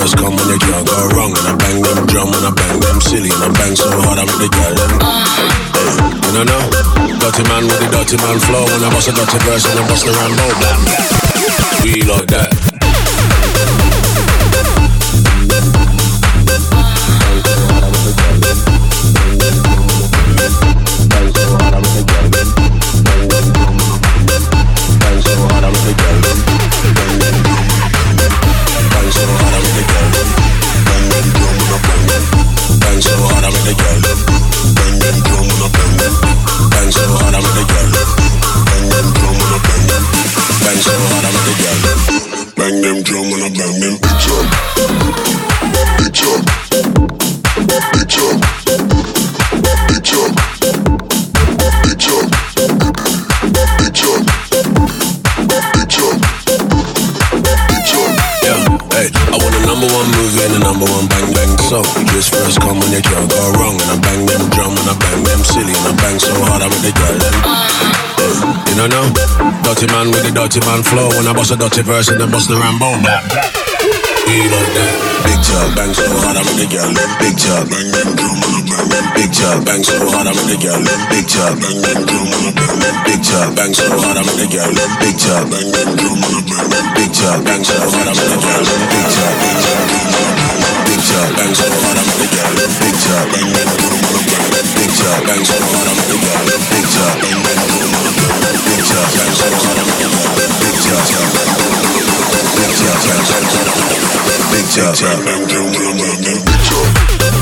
girls come and they can't go wrong. And I bang them drum and I bang them silly. And I bang so hard I make the girl them. Hey, you know no? Dirty man with the dirty man flow. And I bust a dirty verse and I bust the rainbow. We like that. dirty man with the dirty man flow. When I bust a dirty verse and then bust the Rambo. Big chug, bang so hard I'm in the girl. Big chug, bang bang drum on the bang. Big chug, bang so hard I'm in the girl. Big chug, bang bang drum on the bang. Big chug, bang so hard I'm in the girl. Big chug, bang bang drum on the. Big chug, bang so hard I'm in the girl. Big chug, bang bang drum on the. Big chug, bang so hard I'm in the girl. Big chug, bang bang drum on the. Big chug, bang so hard I'm in the girl. Big chug, bang bang Big Chuck. Big Chuck.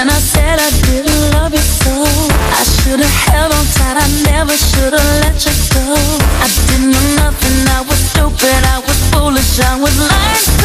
When I said I didn't love you so. I should've held on tight I never should've let you go. I didn't know nothing I was stupid I was foolish I was lying.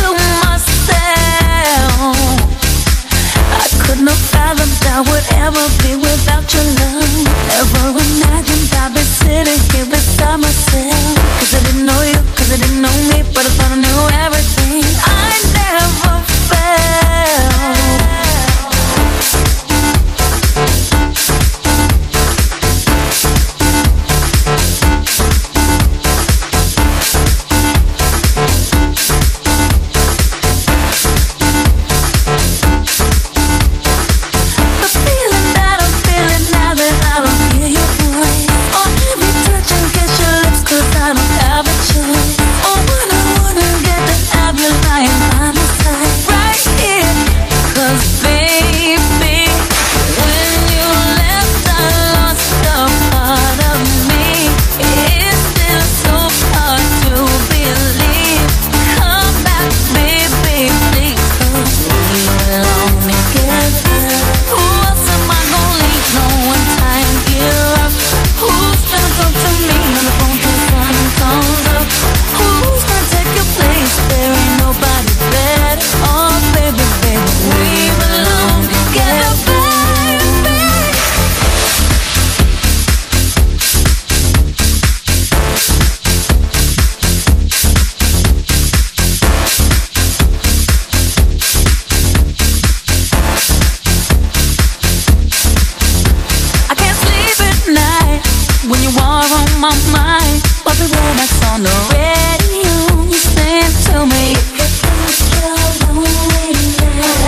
When you are on my mind, but the word that's on the radio, you send to me.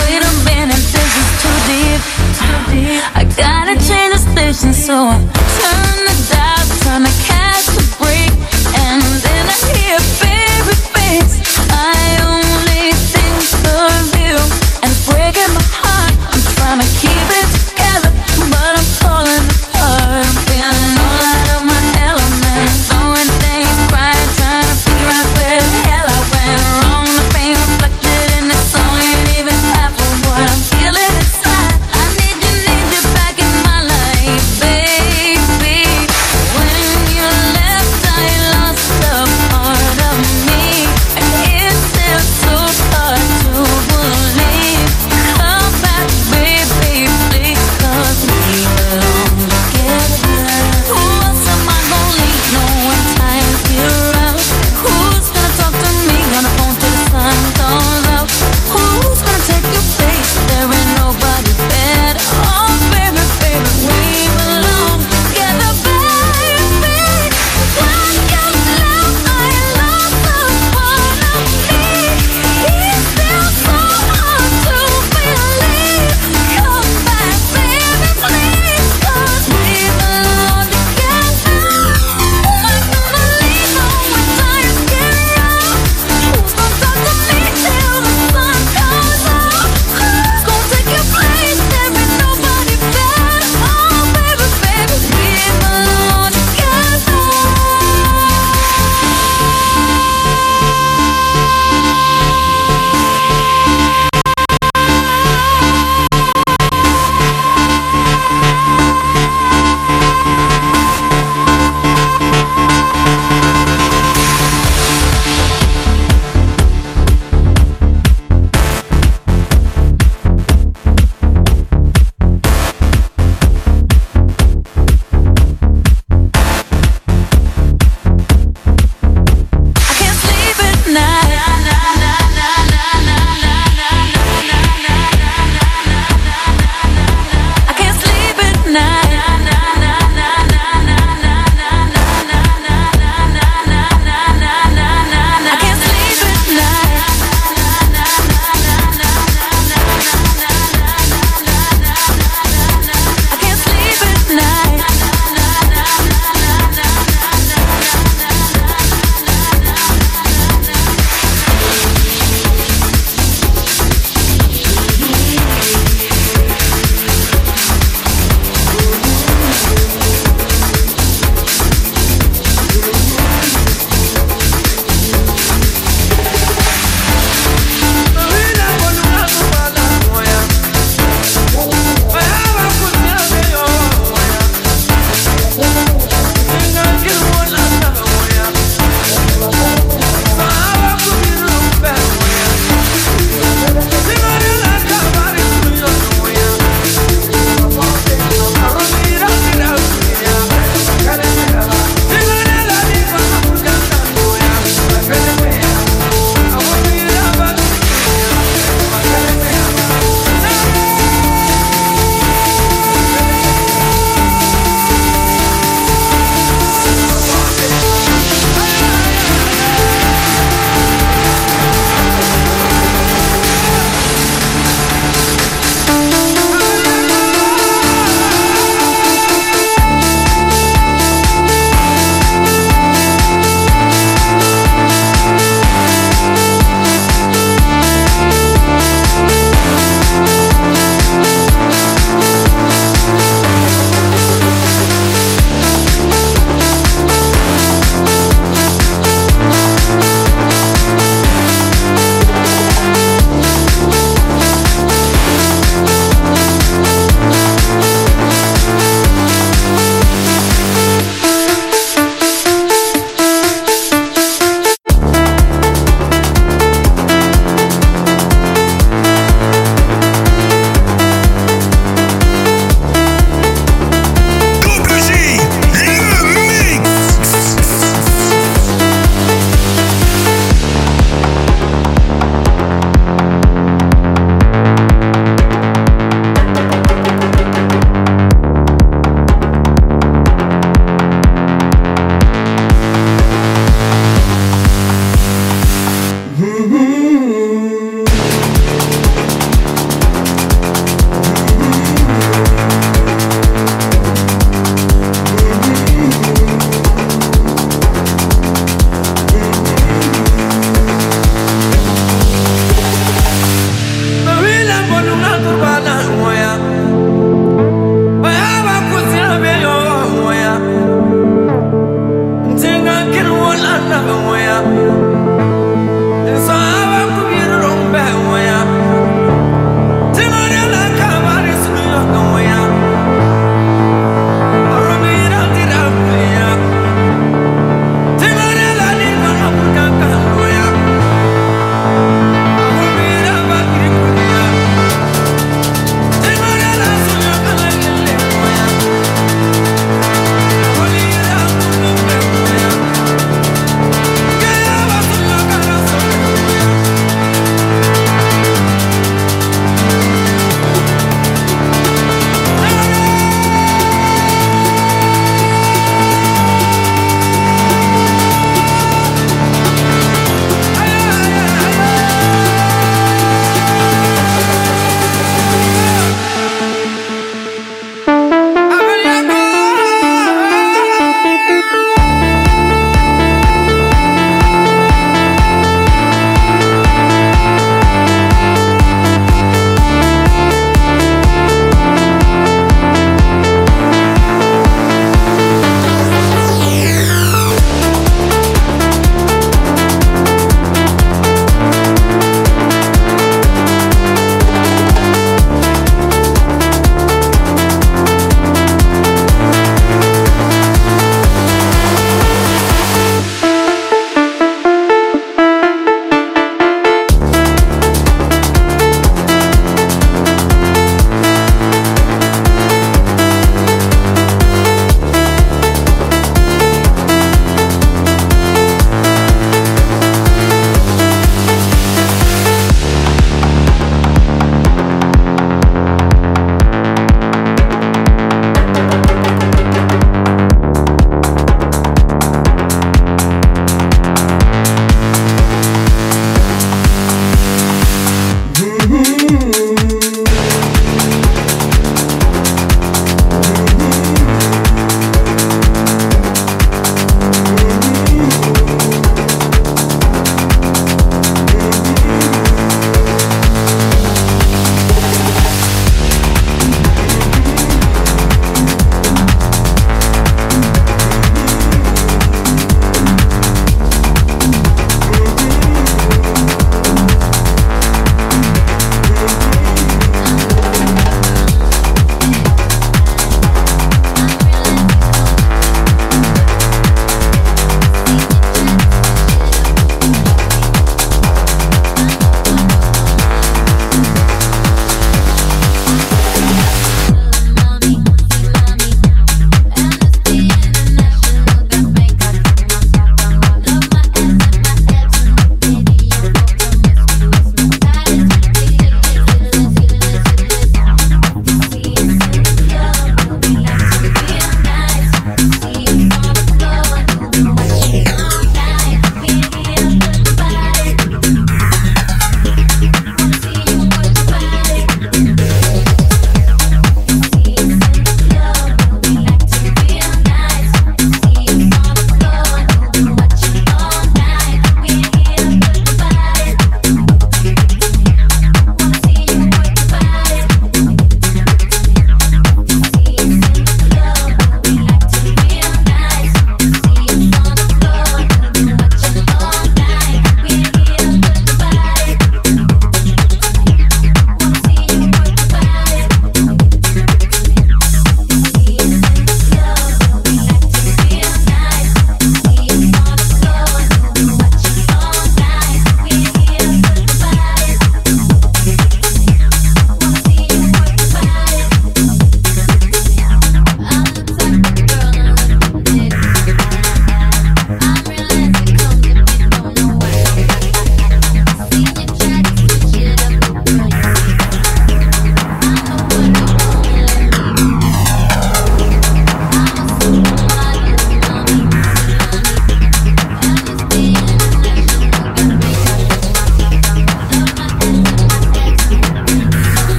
Wait a minute, this is too deep. I gotta change the station, so I turn the dial, trying to catch the break, and then I hear baby face. I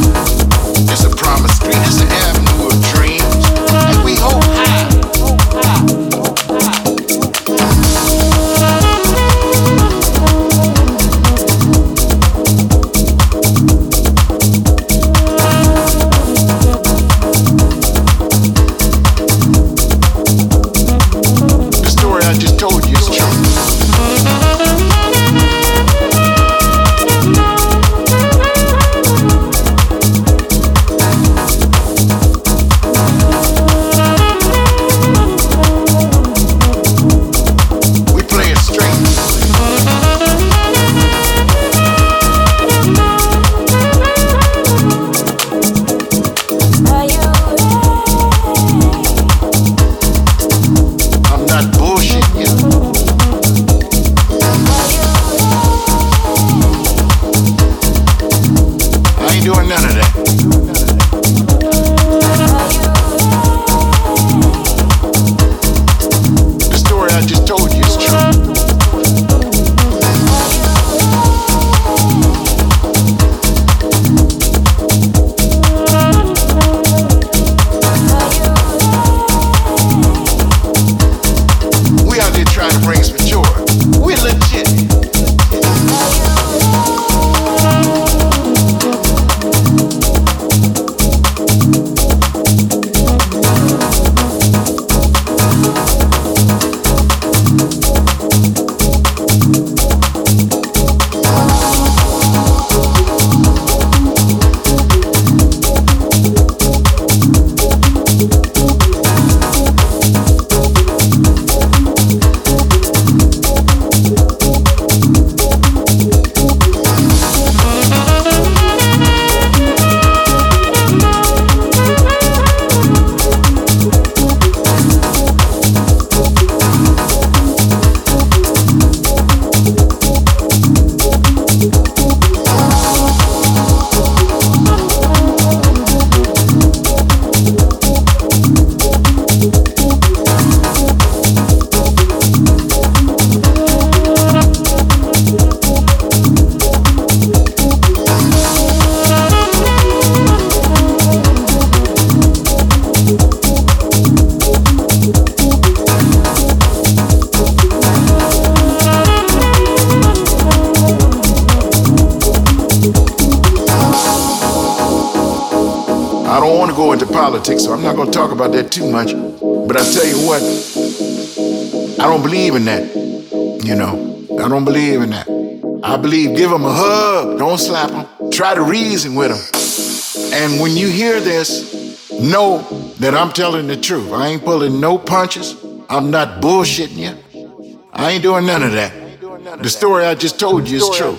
love. Believe give them a hug, don't slap them. Try to reason with them. And when you hear this, know that I'm telling the truth. I ain't pulling no punches. I'm not bullshitting you. I ain't doing none of that. The story I just told you is true.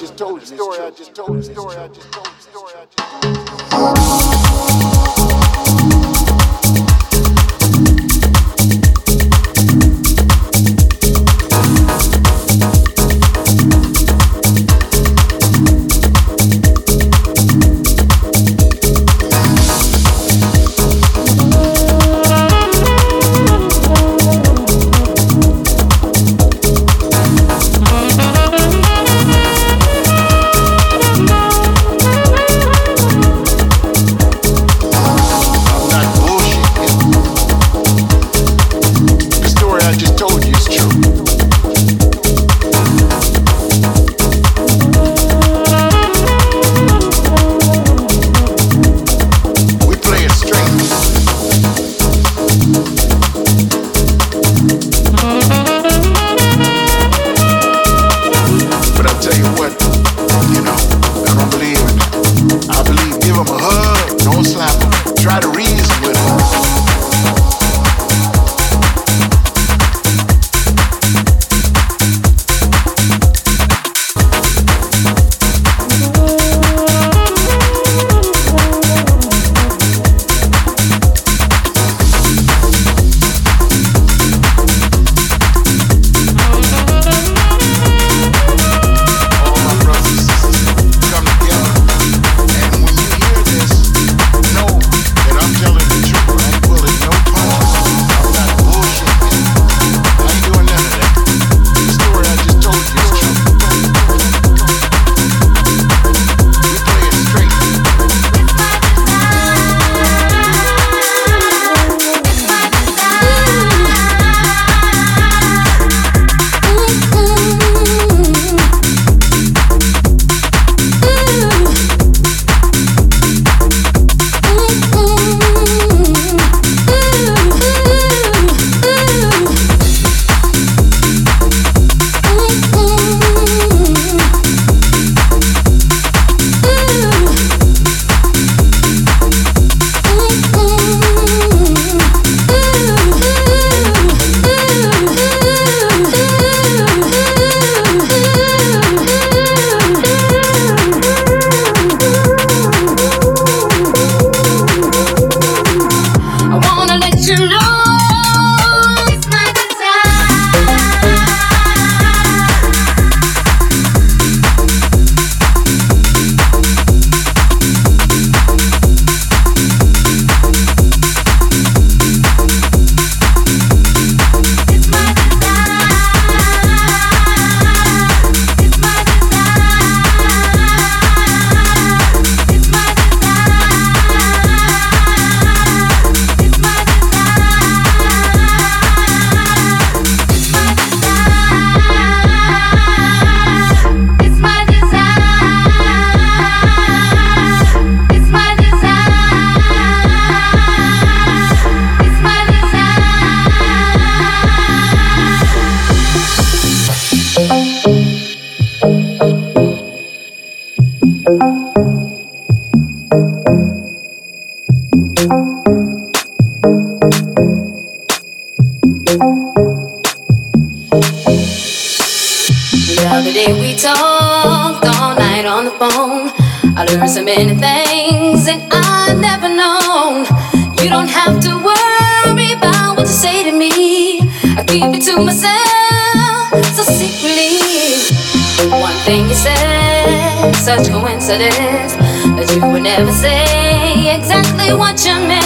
that you would never say exactly what you meant.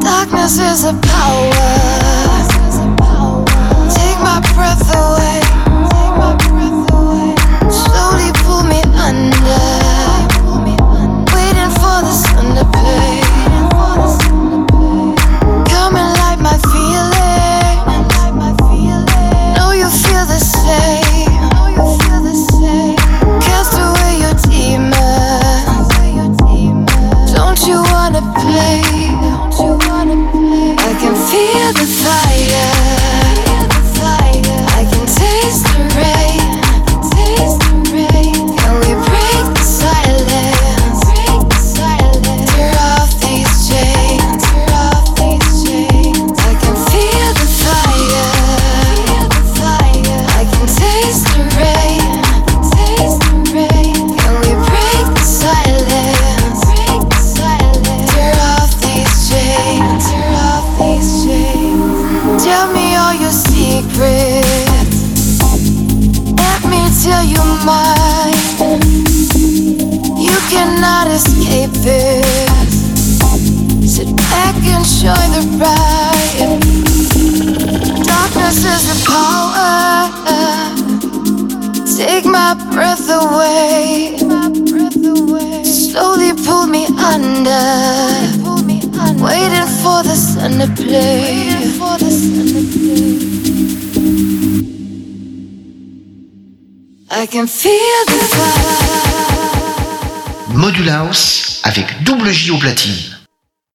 Darkness is a power. platine.